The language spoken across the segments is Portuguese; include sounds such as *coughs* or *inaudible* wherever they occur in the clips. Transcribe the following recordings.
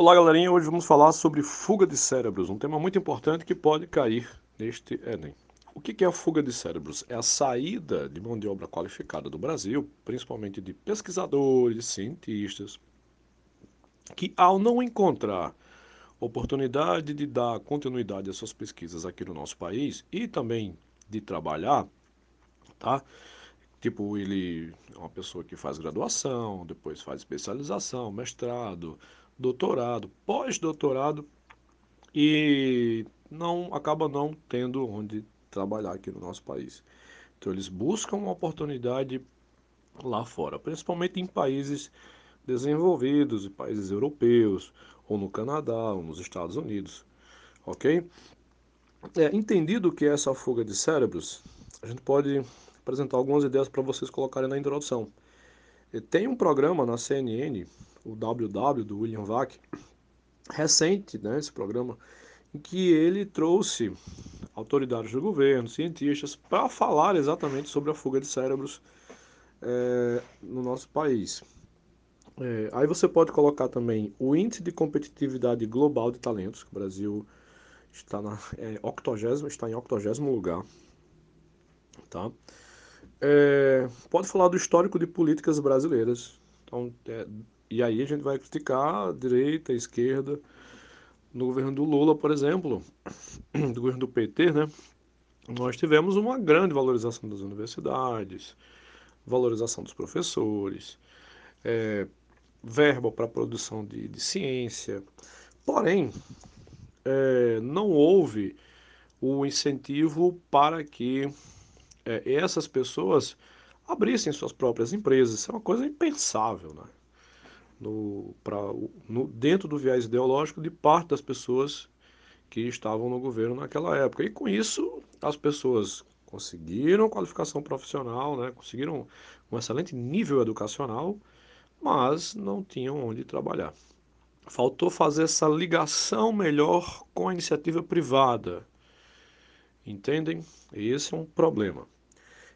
Olá, galerinha. Hoje vamos falar sobre fuga de cérebros, um tema muito importante que pode cair neste Enem. O que é a fuga de cérebros? É a saída de mão de obra qualificada do Brasil, principalmente de pesquisadores, cientistas, que ao não encontrar oportunidade de dar continuidade às suas pesquisas aqui no nosso país e também de trabalhar, tá? Tipo, ele é uma pessoa que faz graduação, depois faz especialização, mestrado, doutorado, pós-doutorado e não acaba não tendo onde trabalhar aqui no nosso país. Então eles buscam uma oportunidade lá fora, principalmente em países desenvolvidos, em países europeus, ou no Canadá, ou nos Estados Unidos, ok? É, entendido que é essa fuga de cérebros, a gente pode apresentar algumas ideias para vocês colocarem na introdução. Tem um programa na CNN o WW do William Vac, recente, né, esse programa, em que ele trouxe autoridades do governo, cientistas, para falar exatamente sobre a fuga de cérebros é, no nosso país. É, aí você pode colocar também o índice de competitividade global de talentos, que o Brasil está, na, é, 80, está em 80 lugar. Tá? É, pode falar do histórico de políticas brasileiras. Então, é, e aí a gente vai criticar a direita, a esquerda. No governo do Lula, por exemplo, *clears throat* do governo do PT, né? Nós tivemos uma grande valorização das universidades, valorização dos professores, é, verba para produção de, de, ciência. Porém, é, não houve o incentivo para que é, essas pessoas abrissem suas próprias empresas. Isso é uma coisa impensável, né? no, pra, no, dentro do viés ideológico de parte das pessoas que estavam no governo naquela época. E com isso, as pessoas conseguiram qualificação profissional, né, conseguiram um excelente nível educacional, mas não tinham onde trabalhar. Faltou fazer essa ligação melhor com a iniciativa privada. Entendem? Esse é um problema.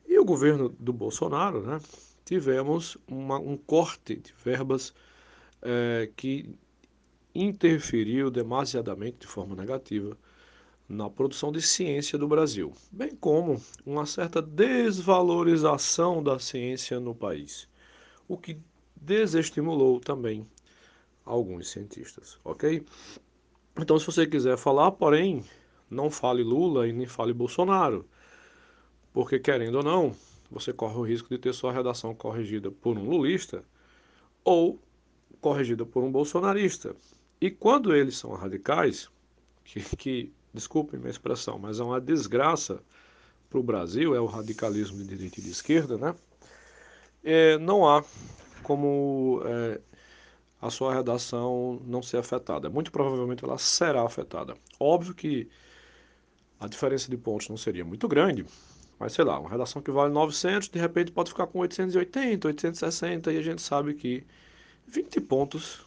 E o governo do Bolsonaro, né, tivemos uma, um corte de verbas é, que interferiu demasiadamente de forma negativa na produção de ciência do Brasil, bem como uma certa desvalorização da ciência no país, o que desestimulou também alguns cientistas, ok? Então, se você quiser falar, porém, não fale Lula e nem fale Bolsonaro, porque querendo ou não, você corre o risco de ter sua redação corrigida por um lulista ou corrigida por um bolsonarista. E quando eles são radicais, que, que desculpem minha expressão, mas é uma desgraça para o Brasil, é o radicalismo de direita e de esquerda, né? É, não há como é, a sua redação não ser afetada. Muito provavelmente ela será afetada. Óbvio que a diferença de pontos não seria muito grande, mas sei lá, uma redação que vale 900, de repente pode ficar com 880, 860, e a gente sabe que 20 pontos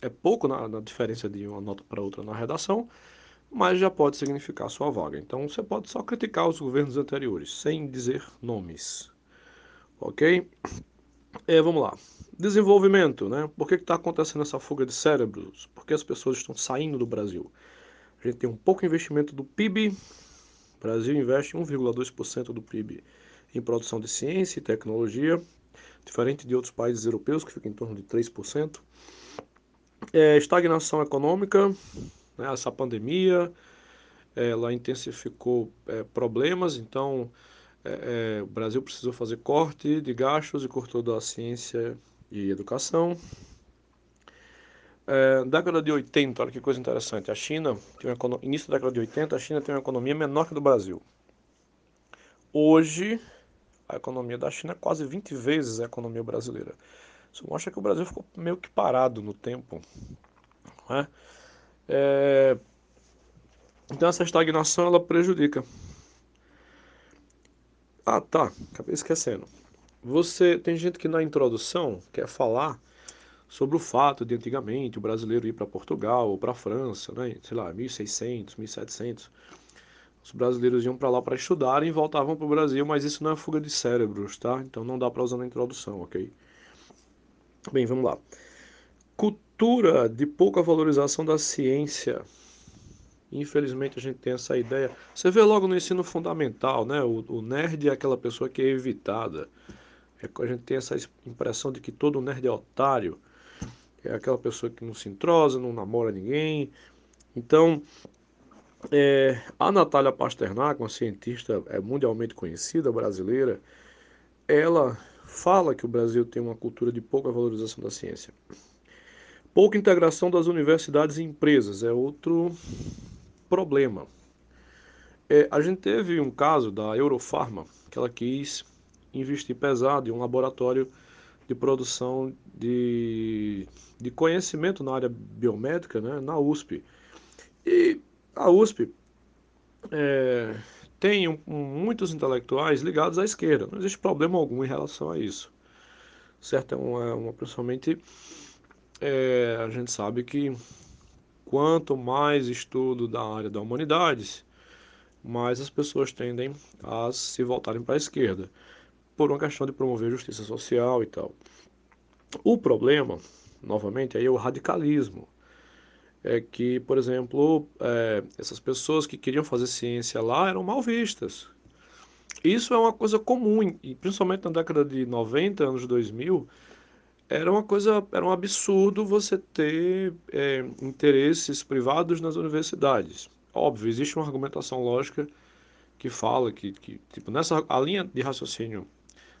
é pouco na, na diferença de uma nota para outra na redação, mas já pode significar sua vaga. Então você pode só criticar os governos anteriores, sem dizer nomes. Ok? É, vamos lá. Desenvolvimento, né? Por que está acontecendo essa fuga de cérebros? Por que as pessoas estão saindo do Brasil? A gente tem um pouco investimento do PIB. O Brasil investe 1,2% do PIB em produção de ciência e tecnologia diferente de outros países europeus, que fica em torno de 3%. É, estagnação econômica, né, essa pandemia, ela intensificou é, problemas, então é, é, o Brasil precisou fazer corte de gastos e cortou da ciência e educação. É, década de 80, olha que coisa interessante, a China, início da década de 80, a China tem uma economia menor que a do Brasil. Hoje, a economia da China é quase 20 vezes a economia brasileira. Isso mostra que o Brasil ficou meio que parado no tempo. É? É... Então essa estagnação ela prejudica. Ah, tá. Acabei esquecendo. Você tem gente que na introdução quer falar sobre o fato de antigamente o brasileiro ir para Portugal ou para a França, né? Sei lá, 1600, 1700 os brasileiros iam para lá para estudar e voltavam para o Brasil, mas isso não é fuga de cérebros, tá? Então não dá para usar na introdução, ok? Bem, vamos lá. cultura de pouca valorização da ciência. Infelizmente a gente tem essa ideia. Você vê logo no ensino fundamental, né? O, o nerd é aquela pessoa que é evitada. É, a gente tem essa impressão de que todo nerd é otário. É aquela pessoa que não se entrosa, não namora ninguém. Então, é, a Natália Pasternak, uma cientista é, mundialmente conhecida, brasileira, ela fala que o Brasil tem uma cultura de pouca valorização da ciência. Pouca integração das universidades e empresas é outro problema. É, a gente teve um caso da Eurofarma, que ela quis investir pesado em um laboratório de produção de, de conhecimento na área biomédica, né, na USP. E a USP é, tem um, muitos intelectuais ligados à esquerda. Não existe problema algum em relação a isso. Certo? É uma, uma principalmente é, a gente sabe que quanto mais estudo da área da humanidades, mais as pessoas tendem a se voltarem para a esquerda, por uma questão de promover justiça social e tal. O problema, novamente, aí é o radicalismo. É que, por exemplo, é, essas pessoas que queriam fazer ciência lá eram mal vistas. Isso é uma coisa comum, e principalmente na década de 90, anos 2000, era uma coisa, era um absurdo você ter é, interesses privados nas universidades. Óbvio, existe uma argumentação lógica que fala que, que tipo, nessa a linha de raciocínio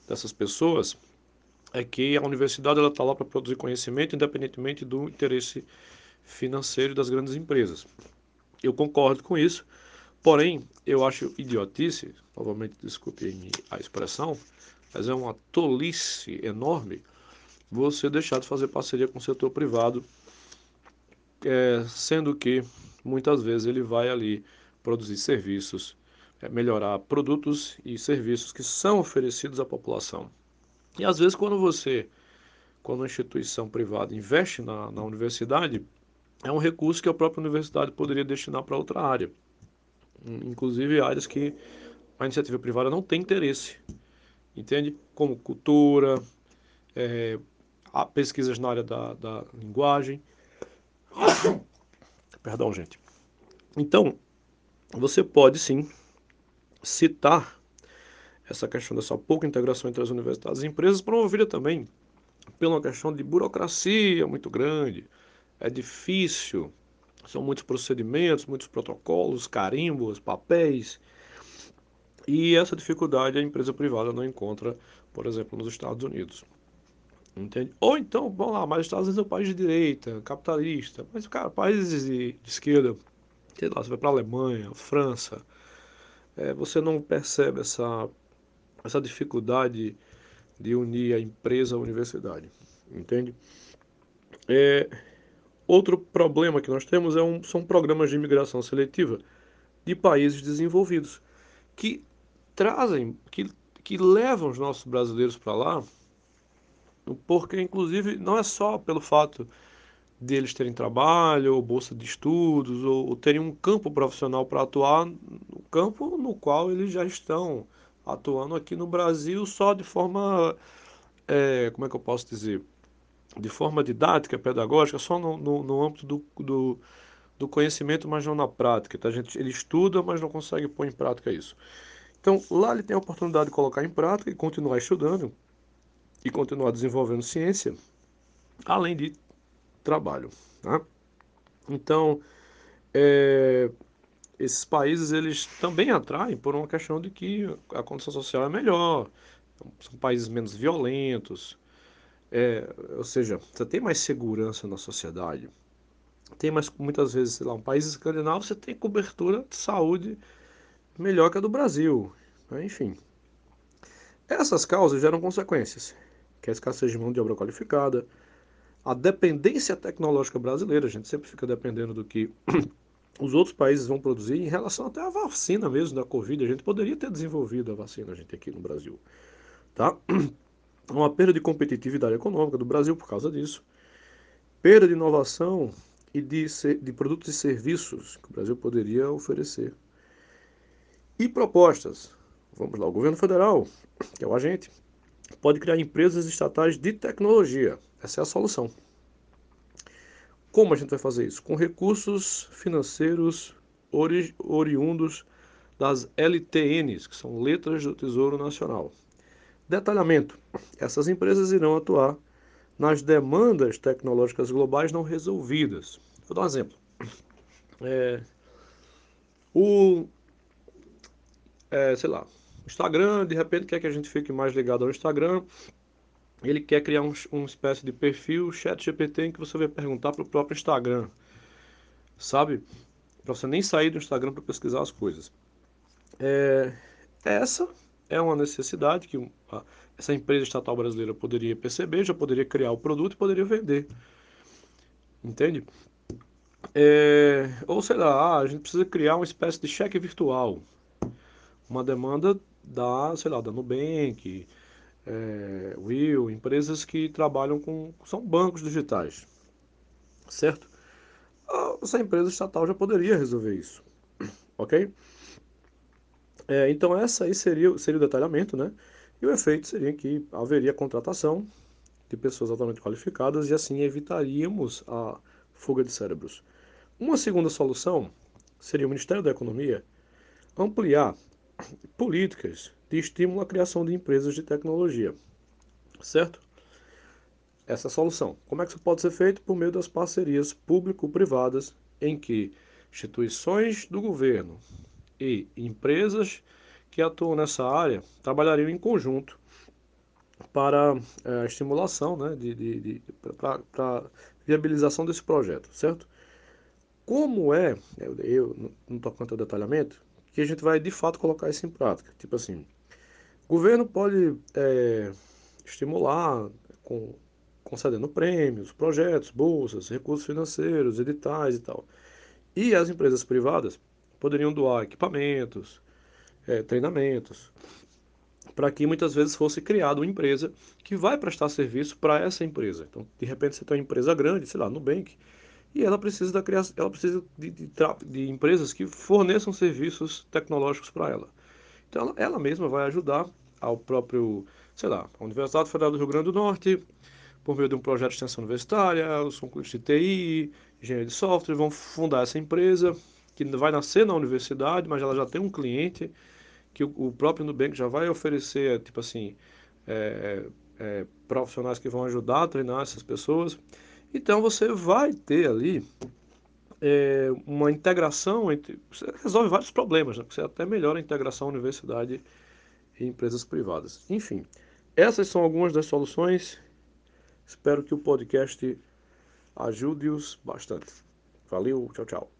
dessas pessoas é que a universidade ela está lá para produzir conhecimento independentemente do interesse financeiro das grandes empresas. Eu concordo com isso, porém eu acho idiotice, novamente desculpe a expressão, mas é uma tolice enorme você deixar de fazer parceria com o setor privado, é, sendo que muitas vezes ele vai ali produzir serviços, é, melhorar produtos e serviços que são oferecidos à população. E às vezes quando você, quando uma instituição privada investe na, na universidade, é um recurso que a própria universidade poderia destinar para outra área, inclusive áreas que a iniciativa privada não tem interesse, entende? Como cultura, é, pesquisas na área da, da linguagem. *coughs* Perdão, gente. Então, você pode sim citar essa questão dessa pouca integração entre as universidades e empresas, promovida também pela questão de burocracia muito grande. É difícil, são muitos procedimentos, muitos protocolos, carimbos, papéis. E essa dificuldade a empresa privada não encontra, por exemplo, nos Estados Unidos. Entende? Ou então, vamos lá, mas os Estados Unidos é um país de direita, capitalista. Mas, cara, países de, de esquerda, sei lá, você vai para a Alemanha, França, é, você não percebe essa, essa dificuldade de unir a empresa à universidade. Entende? É, outro problema que nós temos é um, são programas de imigração seletiva de países desenvolvidos que trazem, que, que levam os nossos brasileiros para lá porque inclusive não é só pelo fato de eles terem trabalho, ou bolsa de estudos, ou, ou terem um campo profissional para atuar no campo no qual eles já estão atuando aqui no Brasil só de forma, é, como é que eu posso dizer, de forma didática, pedagógica, só no, no, no âmbito do, do, do, conhecimento, mas não na prática. Tá? A gente, ele estuda, mas não consegue pôr em prática isso. Então, lá ele tem a oportunidade de colocar em prática e continuar estudando, e continuar desenvolvendo ciência, além de trabalho. Tá? Então, é, esses países eles também atraem por uma questão de que a condição social é melhor, são países menos violentos, é, ou seja, você tem mais segurança na sociedade. Tem mais, muitas vezes, sei lá, um país escandinavo, você tem cobertura de saúde melhor que a do Brasil. Enfim, essas causas geram consequências que é a escassez de mão de obra qualificada, a dependência tecnológica brasileira, a gente sempre fica dependendo do que os outros países vão produzir em relação até à vacina mesmo da Covid. A gente poderia ter desenvolvido a vacina, a gente aqui no Brasil. Tá? *clears throat* Uma perda de competitividade econômica do Brasil por causa disso. Perda de inovação e de, de produtos e serviços que o Brasil poderia oferecer. E propostas. Vamos lá, o governo federal, que é o agente, pode criar empresas estatais de tecnologia. Essa é a solução. Como a gente vai fazer isso? Com recursos financeiros ori oriundos das LTNs, que são Letras do Tesouro Nacional. Detalhamento: essas empresas irão atuar nas demandas tecnológicas globais não resolvidas. Vou dar um exemplo. É, o, é, sei lá, Instagram, de repente quer que a gente fique mais ligado ao Instagram. Ele quer criar um, uma espécie de perfil chat GPT em que você vai perguntar para o próprio Instagram, sabe? Para você nem sair do Instagram para pesquisar as coisas. É, essa é uma necessidade que essa empresa estatal brasileira poderia perceber, já poderia criar o produto e poderia vender. Entende? É, ou sei lá, ah, a gente precisa criar uma espécie de cheque virtual. Uma demanda da, sei lá, da Nubank, é, Will, empresas que trabalham com. são bancos digitais. Certo? Essa empresa estatal já poderia resolver isso. *clears throat* Ok? É, então, essa aí seria, seria o detalhamento, né? E o efeito seria que haveria contratação de pessoas altamente qualificadas e assim evitaríamos a fuga de cérebros. Uma segunda solução seria o Ministério da Economia ampliar políticas de estímulo à criação de empresas de tecnologia, certo? Essa é solução. Como é que isso pode ser feito? Por meio das parcerias público-privadas, em que instituições do governo e empresas que atuam nessa área trabalhariam em conjunto para é, a estimulação, né, de, de, de para viabilização desse projeto, certo? Como é, eu, eu não estou quanto ao detalhamento, que a gente vai de fato colocar isso em prática. Tipo assim, o governo pode é, estimular com, concedendo prêmios, projetos, bolsas, recursos financeiros, editais e tal. E as empresas privadas poderiam doar equipamentos, é, treinamentos, para que muitas vezes fosse criada uma empresa que vai prestar serviço para essa empresa. Então, de repente, você tem uma empresa grande, sei lá, Nubank, e ela precisa da criação, ela precisa de, de, de empresas que forneçam serviços tecnológicos para ela. Então, ela, ela mesma vai ajudar ao próprio, sei lá, a Universidade Federal do Rio Grande do Norte, por meio de um projeto de extensão universitária, os concursos de TI, engenharia de software, vão fundar essa empresa que vai nascer na universidade, mas ela já tem um cliente que o, o próprio Nubank já vai oferecer, tipo assim, é, é, profissionais que vão ajudar a treinar essas pessoas. Então você vai ter ali é, uma integração entre. Você resolve vários problemas, né? você até melhora a integração universidade e empresas privadas. Enfim, essas são algumas das soluções. Espero que o podcast ajude-os bastante. Valeu, tchau, tchau.